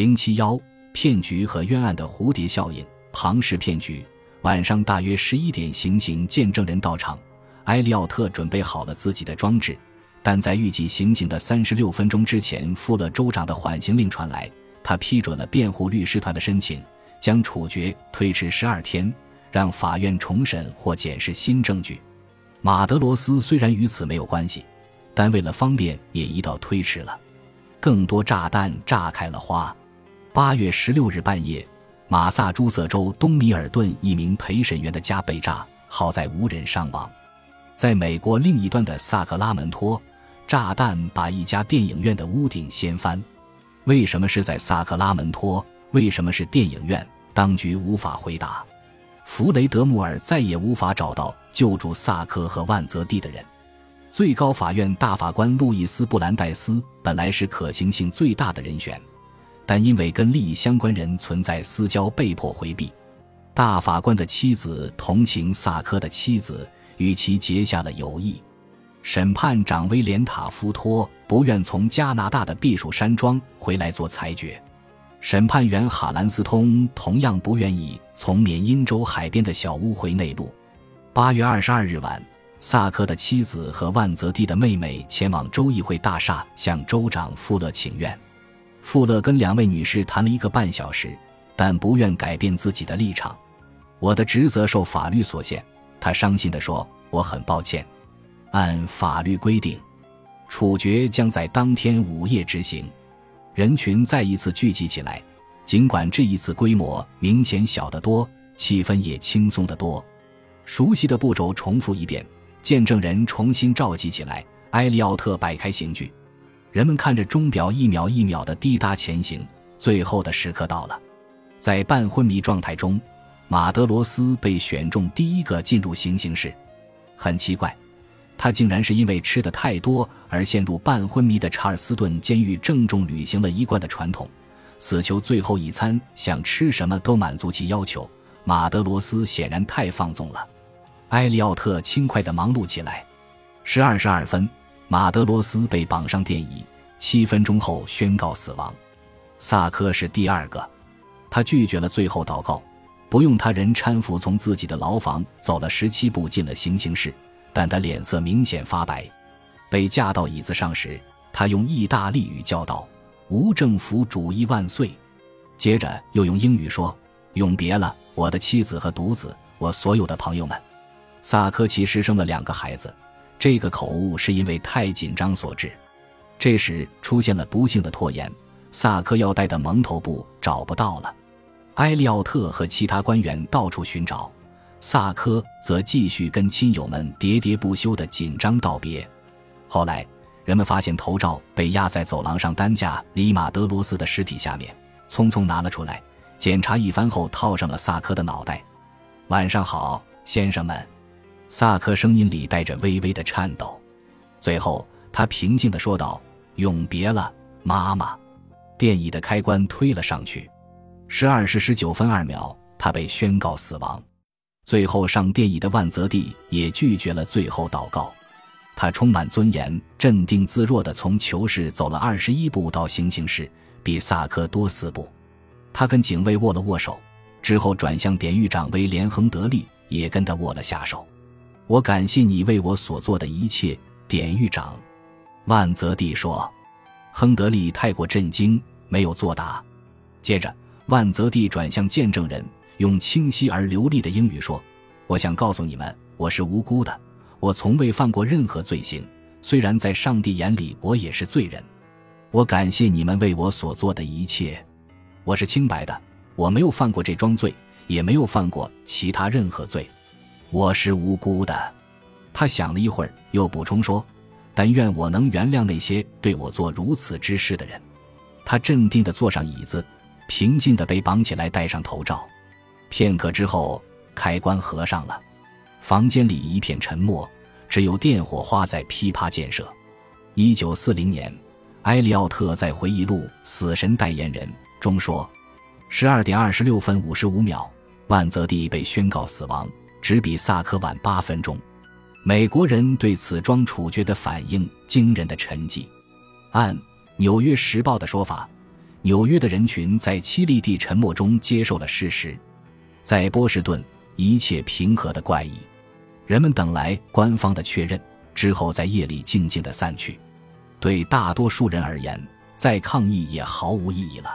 零七幺骗局和冤案的蝴蝶效应，庞氏骗局。晚上大约十一点，行刑见证人到场，埃利奥特准备好了自己的装置，但在预计行刑的三十六分钟之前，富勒州长的缓刑令传来，他批准了辩护律师团的申请，将处决推迟十二天，让法院重审或检视新证据。马德罗斯虽然与此没有关系，但为了方便，也一道推迟了。更多炸弹炸开了花。八月十六日半夜，马萨诸塞州东米尔顿一名陪审员的家被炸，好在无人伤亡。在美国另一端的萨克拉门托，炸弹把一家电影院的屋顶掀翻。为什么是在萨克拉门托？为什么是电影院？当局无法回答。弗雷德穆尔再也无法找到救助萨科和万泽蒂的人。最高法院大法官路易斯·布兰代斯本来是可行性最大的人选。但因为跟利益相关人存在私交，被迫回避。大法官的妻子同情萨科的妻子，与其结下了友谊。审判长威廉塔夫托不愿从加拿大的避暑山庄回来做裁决。审判员哈兰斯通同样不愿意从缅因州海边的小屋回内陆。八月二十二日晚，萨科的妻子和万泽蒂的妹妹前往州议会大厦向州长富勒请愿。富勒跟两位女士谈了一个半小时，但不愿改变自己的立场。我的职责受法律所限，他伤心地说：“我很抱歉。”按法律规定，处决将在当天午夜执行。人群再一次聚集起来，尽管这一次规模明显小得多，气氛也轻松得多。熟悉的步骤重复一遍，见证人重新召集起来，埃利奥特摆开刑具。人们看着钟表一秒一秒的滴答前行，最后的时刻到了。在半昏迷状态中，马德罗斯被选中第一个进入行刑室。很奇怪，他竟然是因为吃的太多而陷入半昏迷的查尔斯顿监狱郑重履行了一贯的传统，死囚最后一餐想吃什么都满足其要求。马德罗斯显然太放纵了。埃利奥特轻快地忙碌起来。十二时二分。马德罗斯被绑上电椅，七分钟后宣告死亡。萨科是第二个，他拒绝了最后祷告，不用他人搀扶，从自己的牢房走了十七步进了行刑室，但他脸色明显发白。被架到椅子上时，他用意大利语叫道：“无政府主义万岁！”接着又用英语说：“永别了，我的妻子和独子，我所有的朋友们。”萨科其实生了两个孩子。这个口误是因为太紧张所致。这时出现了不幸的拖延，萨科要戴的蒙头布找不到了。埃利奥特和其他官员到处寻找，萨科则继续跟亲友们喋喋不休的紧张道别。后来，人们发现头罩被压在走廊上担架里马德罗斯的尸体下面，匆匆拿了出来，检查一番后套上了萨科的脑袋。晚上好，先生们。萨克声音里带着微微的颤抖，最后他平静地说道：“永别了，妈妈。”电椅的开关推了上去，十二时十九分二秒，他被宣告死亡。最后上电椅的万泽蒂也拒绝了最后祷告，他充满尊严、镇定自若地从囚室走了二十一步到行刑室，比萨克多四步。他跟警卫握了握手，之后转向典狱长威廉·亨德利，也跟他握了下手。我感谢你为我所做的一切，典狱长。”万泽地说。亨德利太过震惊，没有作答。接着，万泽地转向见证人，用清晰而流利的英语说：“我想告诉你们，我是无辜的，我从未犯过任何罪行。虽然在上帝眼里我也是罪人。我感谢你们为我所做的一切。我是清白的，我没有犯过这桩罪，也没有犯过其他任何罪。”我是无辜的，他想了一会儿，又补充说：“但愿我能原谅那些对我做如此之事的人。”他镇定地坐上椅子，平静地被绑起来，戴上头罩。片刻之后，开关合上了，房间里一片沉默，只有电火花在噼啪溅射。一九四零年，埃利奥特在回忆录《死神代言人》中说：“十二点二十六分五十五秒，万泽蒂被宣告死亡。”只比萨科晚八分钟，美国人对此桩处决的反应惊人的沉寂。按《纽约时报》的说法，纽约的人群在凄厉地沉默中接受了事实，在波士顿一切平和的怪异，人们等来官方的确认之后，在夜里静静的散去。对大多数人而言，再抗议也毫无意义了。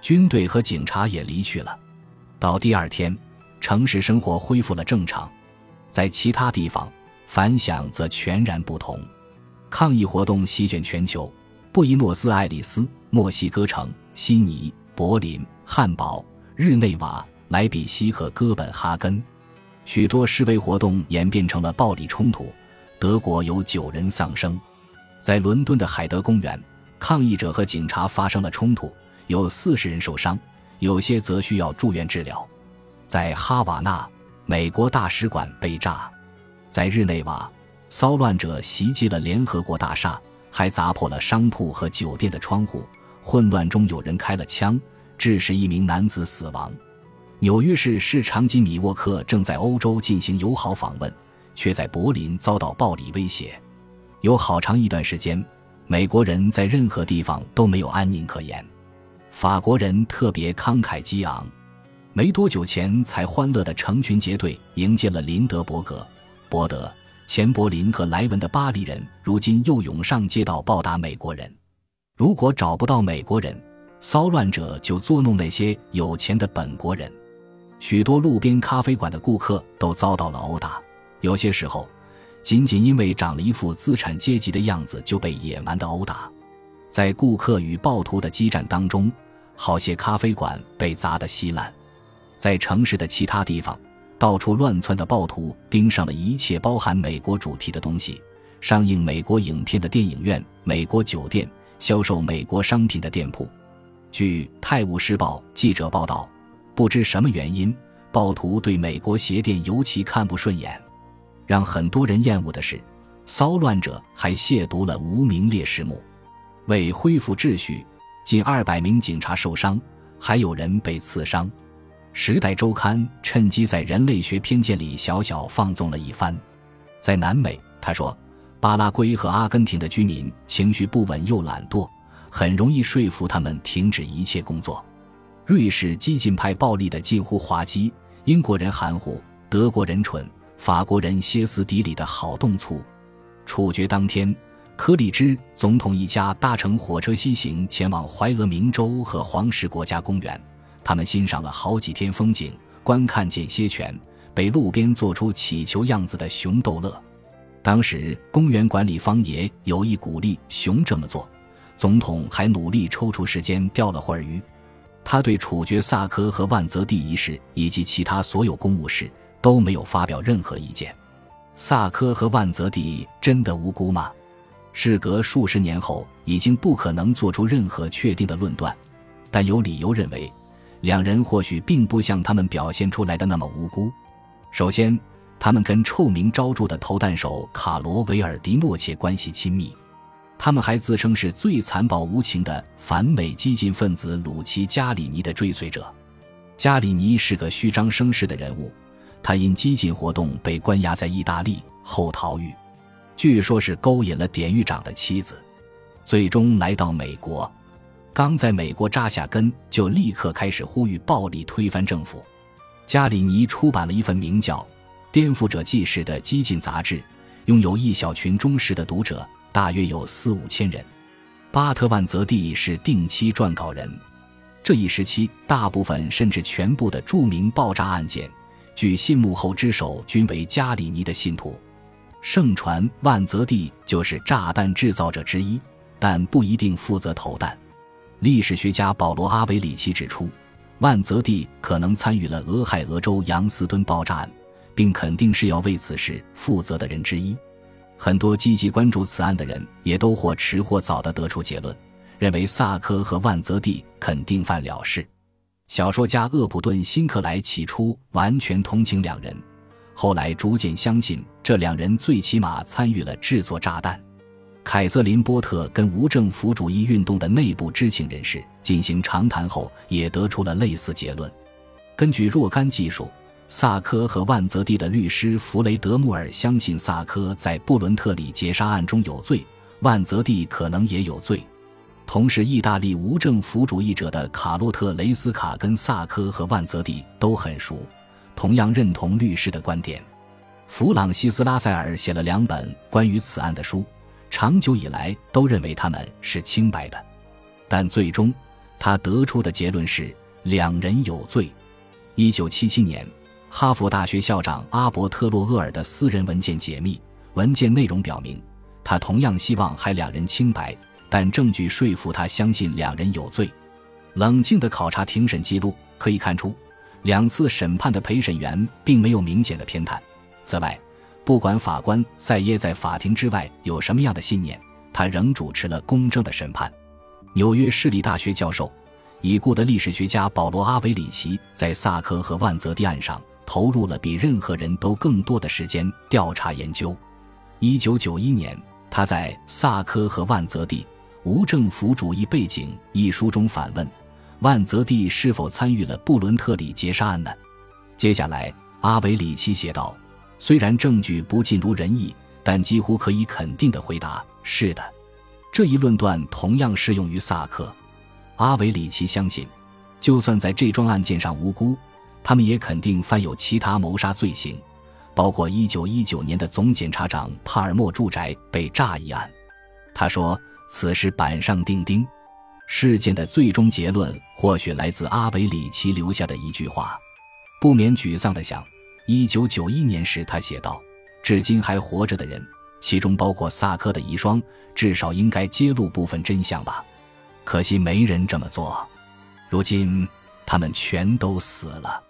军队和警察也离去了。到第二天，城市生活恢复了正常。在其他地方，反响则全然不同。抗议活动席卷全球，布宜诺斯艾利斯、墨西哥城、悉尼、柏林、汉堡、日内瓦、莱比锡和哥本哈根，许多示威活动演变成了暴力冲突。德国有九人丧生，在伦敦的海德公园，抗议者和警察发生了冲突，有四十人受伤，有些则需要住院治疗。在哈瓦那，美国大使馆被炸；在日内瓦。骚乱者袭击了联合国大厦，还砸破了商铺和酒店的窗户。混乱中，有人开了枪，致使一名男子死亡。纽约市市长吉米沃克正在欧洲进行友好访问，却在柏林遭到暴力威胁。有好长一段时间，美国人在任何地方都没有安宁可言。法国人特别慷慨激昂，没多久前才欢乐的成群结队迎接了林德伯格、伯德。钱柏林和莱文的巴黎人，如今又涌上街道暴打美国人。如果找不到美国人，骚乱者就捉弄那些有钱的本国人。许多路边咖啡馆的顾客都遭到了殴打，有些时候，仅仅因为长了一副资产阶级的样子就被野蛮的殴打。在顾客与暴徒的激战当中，好些咖啡馆被砸得稀烂。在城市的其他地方。到处乱窜的暴徒盯上了一切包含美国主题的东西：上映美国影片的电影院、美国酒店、销售美国商品的店铺。据《泰晤士报》记者报道，不知什么原因，暴徒对美国鞋店尤其看不顺眼。让很多人厌恶的是，骚乱者还亵渎了无名烈士墓。为恢复秩序，近二百名警察受伤，还有人被刺伤。《时代周刊》趁机在人类学偏见里小小放纵了一番。在南美，他说，巴拉圭和阿根廷的居民情绪不稳又懒惰，很容易说服他们停止一切工作。瑞士激进派暴力的近乎滑稽，英国人含糊，德国人蠢，法国人歇斯底里的好动粗。处决当天，柯立芝总统一家搭乘火车西行前往怀俄明州和黄石国家公园。他们欣赏了好几天风景，观看间歇泉，被路边做出乞求样子的熊逗乐。当时公园管理方也有意鼓励熊这么做，总统还努力抽出时间钓了会儿鱼。他对处决萨科和万泽蒂一事以及其他所有公务事都没有发表任何意见。萨科和万泽蒂真的无辜吗？事隔数十年后，已经不可能做出任何确定的论断，但有理由认为。两人或许并不像他们表现出来的那么无辜。首先，他们跟臭名昭著的投弹手卡罗维尔迪诺切关系亲密。他们还自称是最残暴无情的反美激进分子鲁奇加里尼的追随者。加里尼是个虚张声势的人物，他因激进活动被关押在意大利后逃狱，据说是勾引了典狱长的妻子，最终来到美国。刚在美国扎下根，就立刻开始呼吁暴力推翻政府。加里尼出版了一份名叫《颠覆者纪事》的激进杂志，拥有一小群忠实的读者，大约有四五千人。巴特万泽蒂是定期撰稿人。这一时期，大部分甚至全部的著名爆炸案件，据信幕后之手均为加里尼的信徒。盛传万泽蒂就是炸弹制造者之一，但不一定负责投弹。历史学家保罗·阿维里奇指出，万泽蒂可能参与了俄亥俄州杨斯敦爆炸案，并肯定是要为此事负责的人之一。很多积极关注此案的人也都或迟或早地得出结论，认为萨科和万泽蒂肯定犯了事。小说家厄普顿·辛克莱起初完全同情两人，后来逐渐相信这两人最起码参与了制作炸弹。凯瑟琳·波特跟无政府主义运动的内部知情人士进行长谈后，也得出了类似结论。根据若干技术，萨科和万泽蒂的律师弗雷德穆尔相信萨科在布伦特里劫杀案中有罪，万泽蒂可能也有罪。同是意大利无政府主义者的卡洛特·雷斯卡跟萨科和万泽蒂都很熟，同样认同律师的观点。弗朗西斯·拉塞尔写了两本关于此案的书，长久以来都认为他们是清白的，但最终他得出的结论是两人有罪。一九七七年，哈佛大学校长阿伯特洛厄尔的私人文件解密，文件内容表明，他同样希望还两人清白。但证据说服他相信两人有罪。冷静的考察庭审记录，可以看出，两次审判的陪审员并没有明显的偏袒。此外，不管法官塞耶在法庭之外有什么样的信念，他仍主持了公正的审判。纽约市立大学教授、已故的历史学家保罗·阿维里奇在萨科和万泽蒂案上投入了比任何人都更多的时间调查研究。一九九一年，他在《萨科和万泽蒂》。无政府主义背景一书中反问：万泽蒂是否参与了布伦特里劫杀案呢？接下来，阿维里奇写道：“虽然证据不尽如人意，但几乎可以肯定的回答是的。”这一论断同样适用于萨克。阿维里奇相信，就算在这桩案件上无辜，他们也肯定犯有其他谋杀罪行，包括1919年的总检察长帕尔默住宅被炸一案。他说。此事板上钉钉，事件的最终结论或许来自阿维里奇留下的一句话。不免沮丧地想，一九九一年时他写道：“至今还活着的人，其中包括萨克的遗孀，至少应该揭露部分真相吧。可惜没人这么做。如今他们全都死了。”